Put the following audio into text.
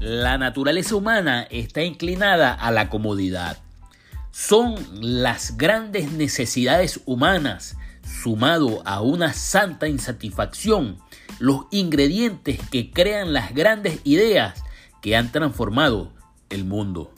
La naturaleza humana está inclinada a la comodidad. Son las grandes necesidades humanas, sumado a una santa insatisfacción, los ingredientes que crean las grandes ideas que han transformado el mundo.